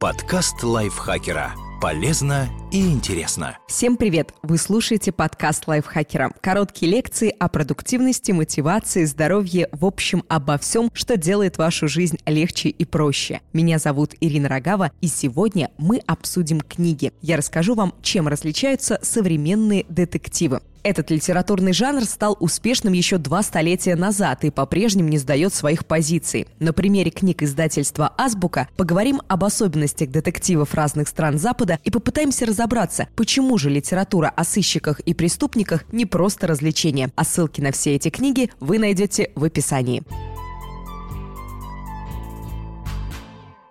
Подкаст лайфхакера. Полезно и интересно. Всем привет! Вы слушаете подкаст лайфхакера. Короткие лекции о продуктивности, мотивации, здоровье, в общем, обо всем, что делает вашу жизнь легче и проще. Меня зовут Ирина Рогава, и сегодня мы обсудим книги. Я расскажу вам, чем различаются современные детективы. Этот литературный жанр стал успешным еще два столетия назад и по-прежнему не сдает своих позиций. На примере книг издательства «Азбука» поговорим об особенностях детективов разных стран Запада и попытаемся разобраться, почему же литература о сыщиках и преступниках не просто развлечение. А ссылки на все эти книги вы найдете в описании.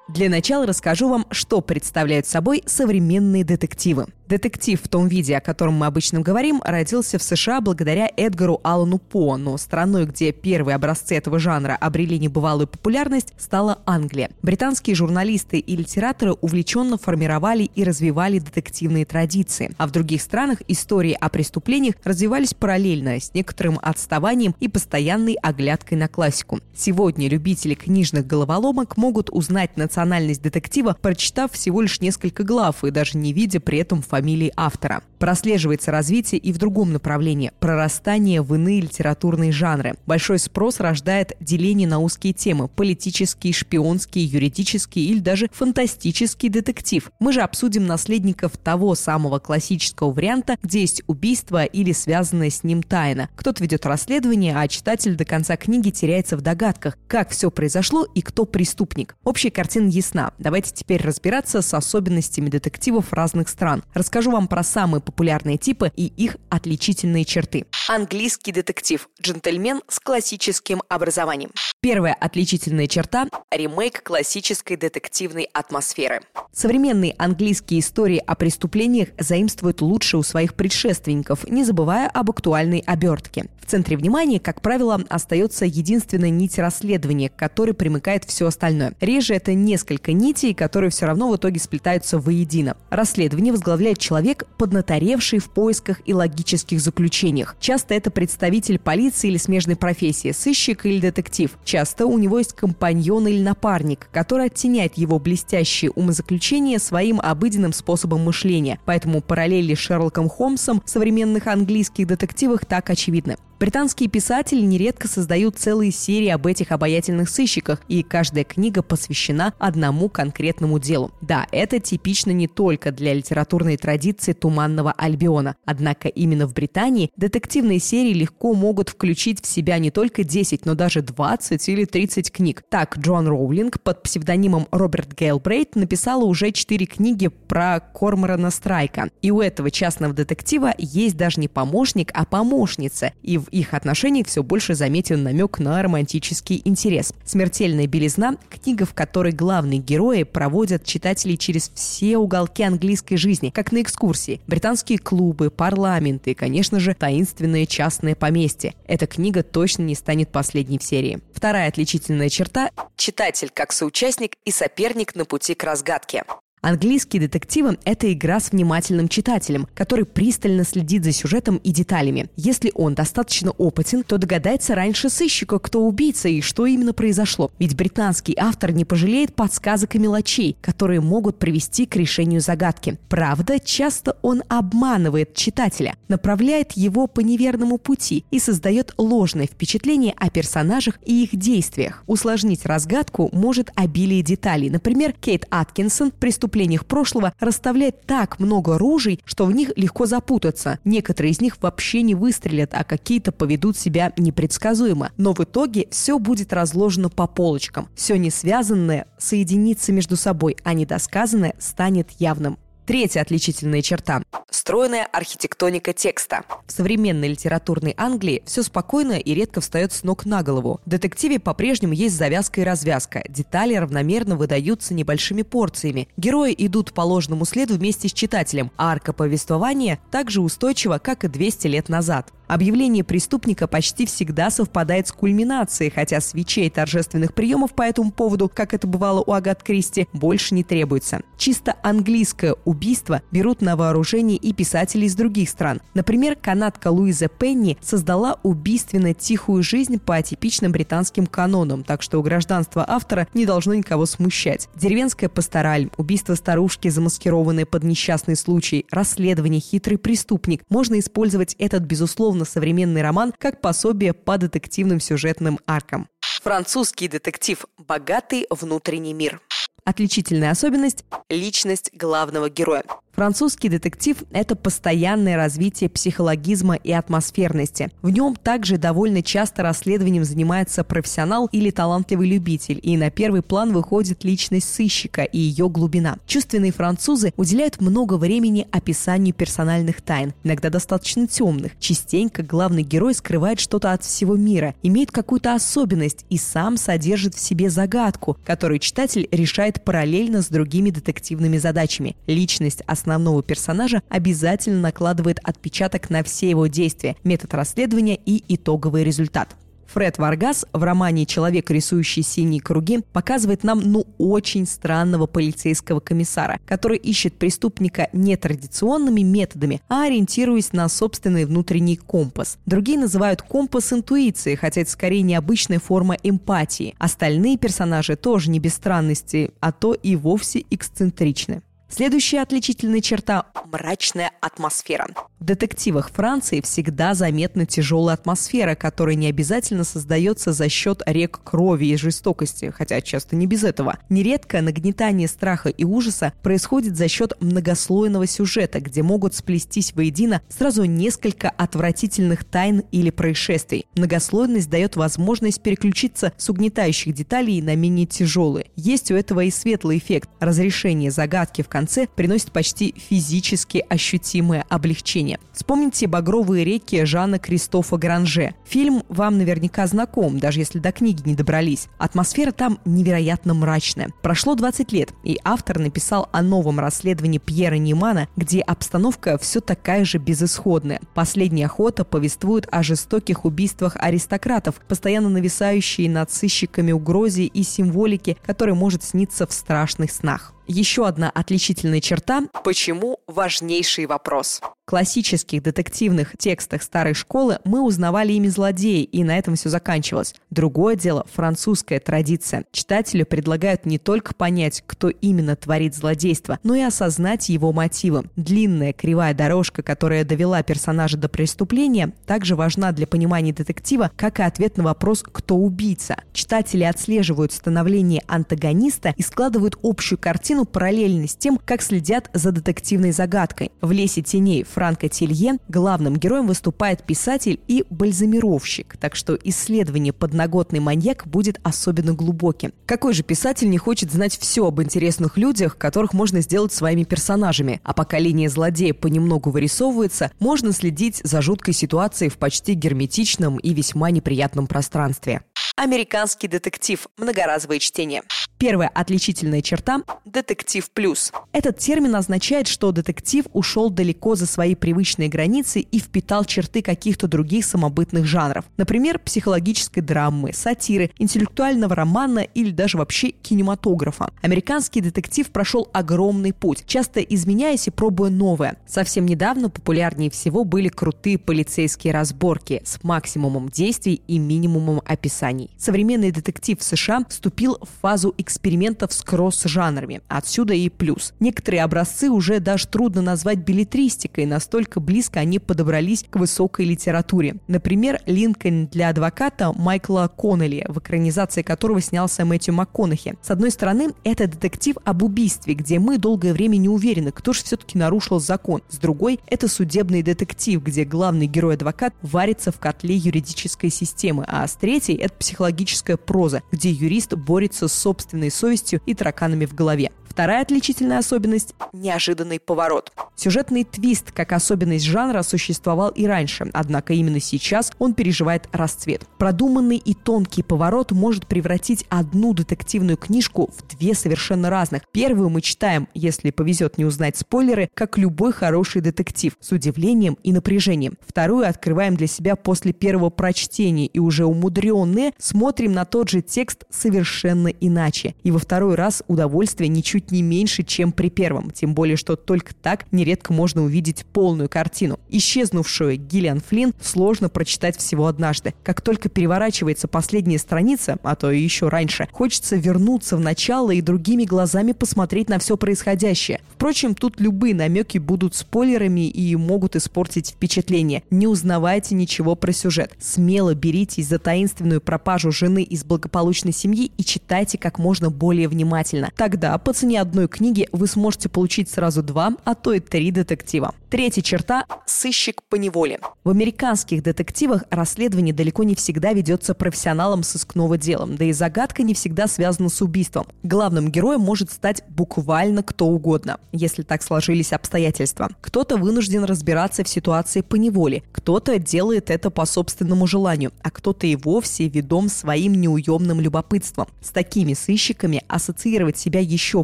Для начала расскажу вам, что представляют собой современные детективы. Детектив в том виде, о котором мы обычно говорим, родился в США благодаря Эдгару Аллану По, но страной, где первые образцы этого жанра обрели небывалую популярность, стала Англия. Британские журналисты и литераторы увлеченно формировали и развивали детективные традиции, а в других странах истории о преступлениях развивались параллельно, с некоторым отставанием и постоянной оглядкой на классику. Сегодня любители книжных головоломок могут узнать национальность детектива, прочитав всего лишь несколько глав и даже не видя при этом фамилии фамилии автора. Прослеживается развитие и в другом направлении – прорастание в иные литературные жанры. Большой спрос рождает деление на узкие темы – политический, шпионский, юридический или даже фантастический детектив. Мы же обсудим наследников того самого классического варианта, где есть убийство или связанное с ним тайна. Кто-то ведет расследование, а читатель до конца книги теряется в догадках, как все произошло и кто преступник. Общая картина ясна. Давайте теперь разбираться с особенностями детективов разных стран. Расскажу вам про самые популярные типы и их отличительные черты. Английский детектив. Джентльмен с классическим образованием. Первая отличительная черта – ремейк классической детективной атмосферы. Современные английские истории о преступлениях заимствуют лучше у своих предшественников, не забывая об актуальной обертке. В центре внимания, как правило, остается единственная нить расследования, к которой примыкает все остальное. Реже это несколько нитей, которые все равно в итоге сплетаются воедино. Расследование возглавляет человек, поднаторевший в поисках и логических заключениях. Часто это представитель полиции или смежной профессии, сыщик или детектив. Часто у него есть компаньон или напарник, который оттеняет его блестящие умозаключения своим обыденным способом мышления. Поэтому параллели с Шерлоком Холмсом в современных английских детективах так очевидны. Британские писатели нередко создают целые серии об этих обаятельных сыщиках, и каждая книга посвящена одному конкретному делу. Да, это типично не только для литературной традиции Туманного Альбиона. Однако именно в Британии детективные серии легко могут включить в себя не только 10, но даже 20 или 30 книг. Так, Джон Роулинг под псевдонимом Роберт Гейлбрейт написала уже 4 книги про Корморана Страйка. И у этого частного детектива есть даже не помощник, а помощница. И в их отношениях все больше заметен намек на романтический интерес. «Смертельная белизна» — книга, в которой главные герои проводят читателей через все уголки английской жизни, как на экскурсии. Британские клубы, парламенты и, конечно же, таинственное частное поместье. Эта книга точно не станет последней в серии. Вторая отличительная черта – читатель как соучастник и соперник на пути к разгадке. Английские детективы – это игра с внимательным читателем, который пристально следит за сюжетом и деталями. Если он достаточно опытен, то догадается раньше сыщика, кто убийца и что именно произошло. Ведь британский автор не пожалеет подсказок и мелочей, которые могут привести к решению загадки. Правда, часто он обманывает читателя, направляет его по неверному пути и создает ложное впечатление о персонажах и их действиях. Усложнить разгадку может обилие деталей. Например, Кейт Аткинсон – преступник преступлениях прошлого расставляет так много ружей, что в них легко запутаться. Некоторые из них вообще не выстрелят, а какие-то поведут себя непредсказуемо. Но в итоге все будет разложено по полочкам. Все не связанное соединится между собой, а недосказанное станет явным. Третья отличительная черта – стройная архитектоника текста. В современной литературной Англии все спокойно и редко встает с ног на голову. В детективе по-прежнему есть завязка и развязка. Детали равномерно выдаются небольшими порциями. Герои идут по ложному следу вместе с читателем, а арка повествования так же устойчива, как и 200 лет назад. Объявление преступника почти всегда совпадает с кульминацией, хотя свечей торжественных приемов по этому поводу, как это бывало у Агат Кристи, больше не требуется. Чисто английское убийство берут на вооружение и писатели из других стран. Например, канадка Луиза Пенни создала убийственно тихую жизнь по атипичным британским канонам, так что гражданство автора не должно никого смущать. Деревенская пастораль, убийство старушки, замаскированное под несчастный случай, расследование, хитрый преступник. Можно использовать этот, безусловно, современный роман как пособие по детективным сюжетным аркам. Французский детектив «Богатый внутренний мир». Отличительная особенность – личность главного героя. Французский детектив – это постоянное развитие психологизма и атмосферности. В нем также довольно часто расследованием занимается профессионал или талантливый любитель, и на первый план выходит личность сыщика и ее глубина. Чувственные французы уделяют много времени описанию персональных тайн, иногда достаточно темных. Частенько главный герой скрывает что-то от всего мира, имеет какую-то особенность и сам содержит в себе загадку, которую читатель решает параллельно с другими детективными задачами. Личность основная основного персонажа обязательно накладывает отпечаток на все его действия, метод расследования и итоговый результат. Фред Варгас в романе «Человек, рисующий синие круги» показывает нам, ну, очень странного полицейского комиссара, который ищет преступника не традиционными методами, а ориентируясь на собственный внутренний компас. Другие называют компас интуиции, хотя это скорее необычная форма эмпатии. Остальные персонажи тоже не без странностей, а то и вовсе эксцентричны. Следующая отличительная черта – мрачная атмосфера. В детективах Франции всегда заметна тяжелая атмосфера, которая не обязательно создается за счет рек крови и жестокости, хотя часто не без этого. Нередко нагнетание страха и ужаса происходит за счет многослойного сюжета, где могут сплестись воедино сразу несколько отвратительных тайн или происшествий. Многослойность дает возможность переключиться с угнетающих деталей на менее тяжелые. Есть у этого и светлый эффект – разрешение загадки в конце приносит почти физически ощутимое облегчение. Вспомните «Багровые реки» Жана Кристофа Гранже. Фильм вам наверняка знаком, даже если до книги не добрались. Атмосфера там невероятно мрачная. Прошло 20 лет, и автор написал о новом расследовании Пьера Нимана, где обстановка все такая же безысходная. Последняя охота повествует о жестоких убийствах аристократов, постоянно нависающие над сыщиками угрозе и символики, которая может сниться в страшных снах. Еще одна отличительная черта – почему важнейший вопрос. Классических детективных текстах старой школы мы узнавали имя злодея, и на этом все заканчивалось. Другое дело – французская традиция. Читателю предлагают не только понять, кто именно творит злодейство, но и осознать его мотивы. Длинная кривая дорожка, которая довела персонажа до преступления, также важна для понимания детектива, как и ответ на вопрос «кто убийца?». Читатели отслеживают становление антагониста и складывают общую картину параллельно с тем, как следят за детективной загадкой. В «Лесе теней» Франко Тилье главным героем выступает писатель и бальзамировщик, так что исследование «Подноготный маньяк» будет особенно глубоким. Какой же писатель не хочет знать все об интересных людях, которых можно сделать своими персонажами? А пока линия злодея понемногу вырисовывается, можно следить за жуткой ситуацией в почти герметичном и весьма неприятном пространстве. Американский детектив. Многоразовое чтение. Первая отличительная черта – детектив плюс. Этот термин означает, что детектив ушел далеко за свои привычные границы и впитал черты каких-то других самобытных жанров. Например, психологической драмы, сатиры, интеллектуального романа или даже вообще кинематографа. Американский детектив прошел огромный путь, часто изменяясь и пробуя новое. Совсем недавно популярнее всего были крутые полицейские разборки с максимумом действий и минимумом описаний. Современный детектив в США вступил в фазу экспериментов с кросс-жанрами. Отсюда и плюс. Некоторые образцы уже даже трудно назвать билетристикой, настолько близко они подобрались к высокой литературе. Например, «Линкольн для адвоката» Майкла Коннелли, в экранизации которого снялся Мэтью МакКонахи. С одной стороны, это детектив об убийстве, где мы долгое время не уверены, кто же все-таки нарушил закон. С другой, это судебный детектив, где главный герой-адвокат варится в котле юридической системы, а с третьей — это психологическая проза, где юрист борется с собственной совестью и тараканами в голове. Вторая отличительная особенность – неожиданный поворот. Сюжетный твист, как особенность жанра, существовал и раньше, однако именно сейчас он переживает расцвет. Продуманный и тонкий поворот может превратить одну детективную книжку в две совершенно разных. Первую мы читаем, если повезет не узнать спойлеры, как любой хороший детектив, с удивлением и напряжением. Вторую открываем для себя после первого прочтения и уже умудренные смотрим на тот же текст совершенно иначе. И во второй раз удовольствие ничуть не меньше, чем при первом, тем более, что только так нередко можно увидеть полную картину. Исчезнувшую Гиллиан Флинн сложно прочитать всего однажды. Как только переворачивается последняя страница, а то и еще раньше, хочется вернуться в начало и другими глазами посмотреть на все происходящее. Впрочем, тут любые намеки будут спойлерами и могут испортить впечатление. Не узнавайте ничего про сюжет. Смело беритесь за таинственную пропажу жены из благополучной семьи и читайте как можно более внимательно. Тогда по цене одной книги вы сможете получить сразу два, а то и три детектива. Третья черта – сыщик по неволе. В американских детективах расследование далеко не всегда ведется профессионалом сыскного дела, да и загадка не всегда связана с убийством. Главным героем может стать буквально кто угодно, если так сложились обстоятельства. Кто-то вынужден разбираться в ситуации по неволе, кто-то делает это по собственному желанию, а кто-то и вовсе ведом своим неуемным любопытством. С такими сыщиками ассоциировать себя еще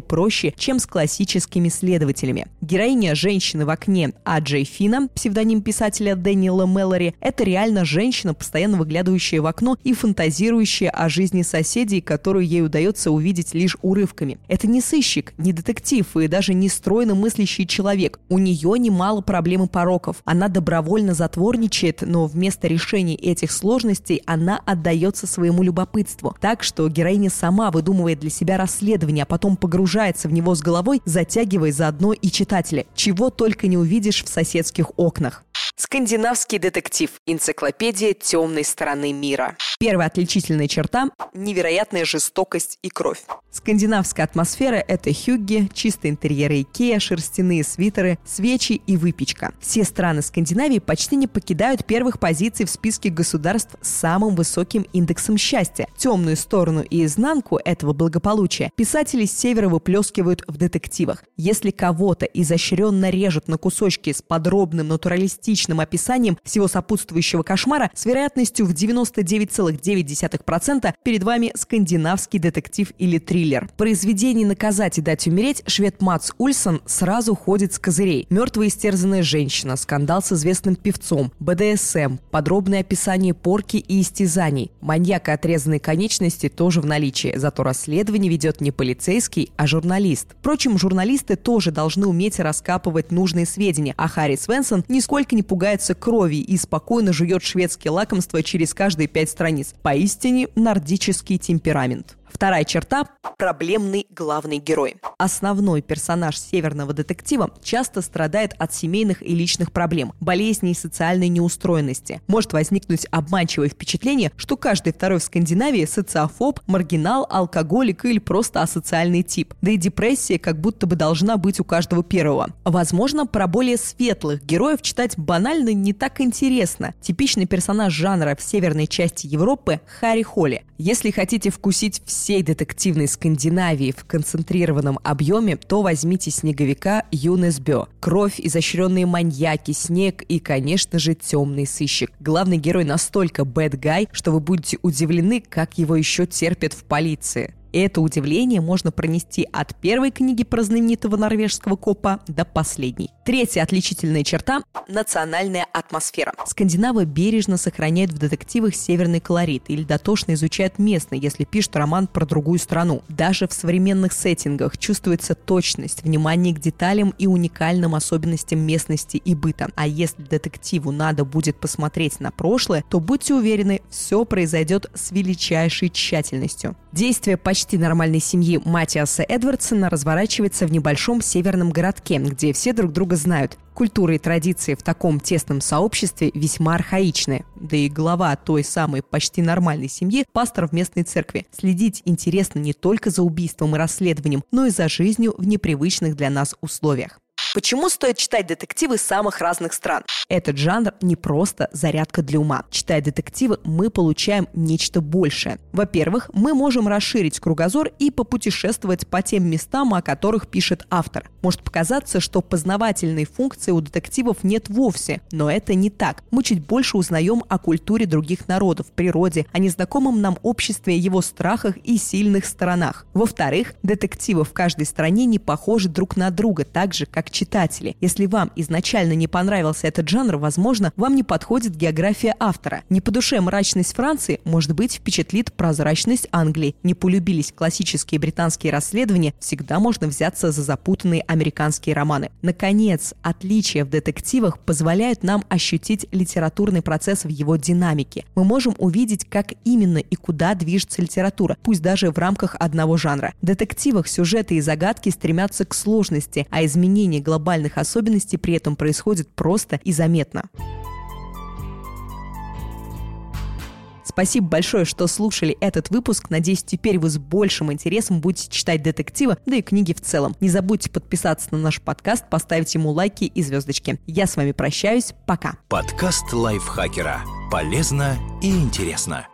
проще, чем с классическими следователями. Героиня женщины в окне а Джей Фина, псевдоним писателя Дэниела Мэллори, это реально женщина, постоянно выглядывающая в окно и фантазирующая о жизни соседей, которую ей удается увидеть лишь урывками. Это не сыщик, не детектив и даже не стройно мыслящий человек. У нее немало проблем и пороков. Она добровольно затворничает, но вместо решения этих сложностей она отдается своему любопытству. Так что героиня сама выдумывает для себя расследование, а потом погружается в него с головой, затягивая заодно и читателя. Чего только не увидишь увидишь в соседских окнах. Скандинавский детектив. Энциклопедия темной стороны мира. Первая отличительная черта – невероятная жестокость и кровь. Скандинавская атмосфера – это хюгги, чистые интерьеры Икеа, шерстяные свитеры, свечи и выпечка. Все страны Скандинавии почти не покидают первых позиций в списке государств с самым высоким индексом счастья. Темную сторону и изнанку этого благополучия писатели с севера выплескивают в детективах. Если кого-то изощренно режут на кусочки с подробным натуралистичным описанием всего сопутствующего кошмара, с вероятностью в 99, 2,9% перед вами скандинавский детектив или триллер. Произведение «Наказать и дать умереть» швед Мац Ульсон сразу ходит с козырей. Мертвая истерзанная женщина, скандал с известным певцом, БДСМ, подробное описание порки и истязаний. Маньяк и отрезанные конечности тоже в наличии, зато расследование ведет не полицейский, а журналист. Впрочем, журналисты тоже должны уметь раскапывать нужные сведения, а Харри Свенсон нисколько не пугается крови и спокойно жует шведские лакомства через каждые пять страниц. Поистине нордический темперамент. Вторая черта – проблемный главный герой. Основной персонаж северного детектива часто страдает от семейных и личных проблем, болезней и социальной неустроенности. Может возникнуть обманчивое впечатление, что каждый второй в Скандинавии – социофоб, маргинал, алкоголик или просто асоциальный тип. Да и депрессия как будто бы должна быть у каждого первого. Возможно, про более светлых героев читать банально не так интересно. Типичный персонаж жанра в северной части Европы – Харри Холли. Если хотите вкусить всей детективной Скандинавии в концентрированном объеме, то возьмите «Снеговика» Юнес Бё. Кровь, изощренные маньяки, снег и, конечно же, темный сыщик. Главный герой настолько guy, что вы будете удивлены, как его еще терпят в полиции. Это удивление можно пронести от первой книги про знаменитого норвежского копа до последней. Третья отличительная черта – национальная атмосфера. Скандинавы бережно сохраняют в детективах северный колорит или дотошно изучают местный, если пишут роман про другую страну. Даже в современных сеттингах чувствуется точность, внимание к деталям и уникальным особенностям местности и быта. А если детективу надо будет посмотреть на прошлое, то будьте уверены, все произойдет с величайшей тщательностью. Действие почти нормальной семьи Матиаса Эдвардсона разворачивается в небольшом северном городке, где все друг друга знают. Культура и традиции в таком тесном сообществе весьма архаичны. Да и глава той самой почти нормальной семьи – пастор в местной церкви. Следить интересно не только за убийством и расследованием, но и за жизнью в непривычных для нас условиях. Почему стоит читать детективы самых разных стран? Этот жанр не просто зарядка для ума. Читая детективы, мы получаем нечто большее. Во-первых, мы можем расширить кругозор и попутешествовать по тем местам, о которых пишет автор. Может показаться, что познавательной функции у детективов нет вовсе, но это не так. Мы чуть больше узнаем о культуре других народов, природе, о незнакомом нам обществе, его страхах и сильных сторонах. Во-вторых, детективы в каждой стране не похожи друг на друга, так же, как читатели читатели. Если вам изначально не понравился этот жанр, возможно, вам не подходит география автора. Не по душе мрачность Франции, может быть, впечатлит прозрачность Англии. Не полюбились классические британские расследования, всегда можно взяться за запутанные американские романы. Наконец, отличия в детективах позволяют нам ощутить литературный процесс в его динамике. Мы можем увидеть, как именно и куда движется литература, пусть даже в рамках одного жанра. В детективах сюжеты и загадки стремятся к сложности, а изменение главы глобальных особенностей при этом происходит просто и заметно. Спасибо большое, что слушали этот выпуск. Надеюсь, теперь вы с большим интересом будете читать детективы, да и книги в целом. Не забудьте подписаться на наш подкаст, поставить ему лайки и звездочки. Я с вами прощаюсь. Пока. Подкаст лайфхакера. Полезно и интересно.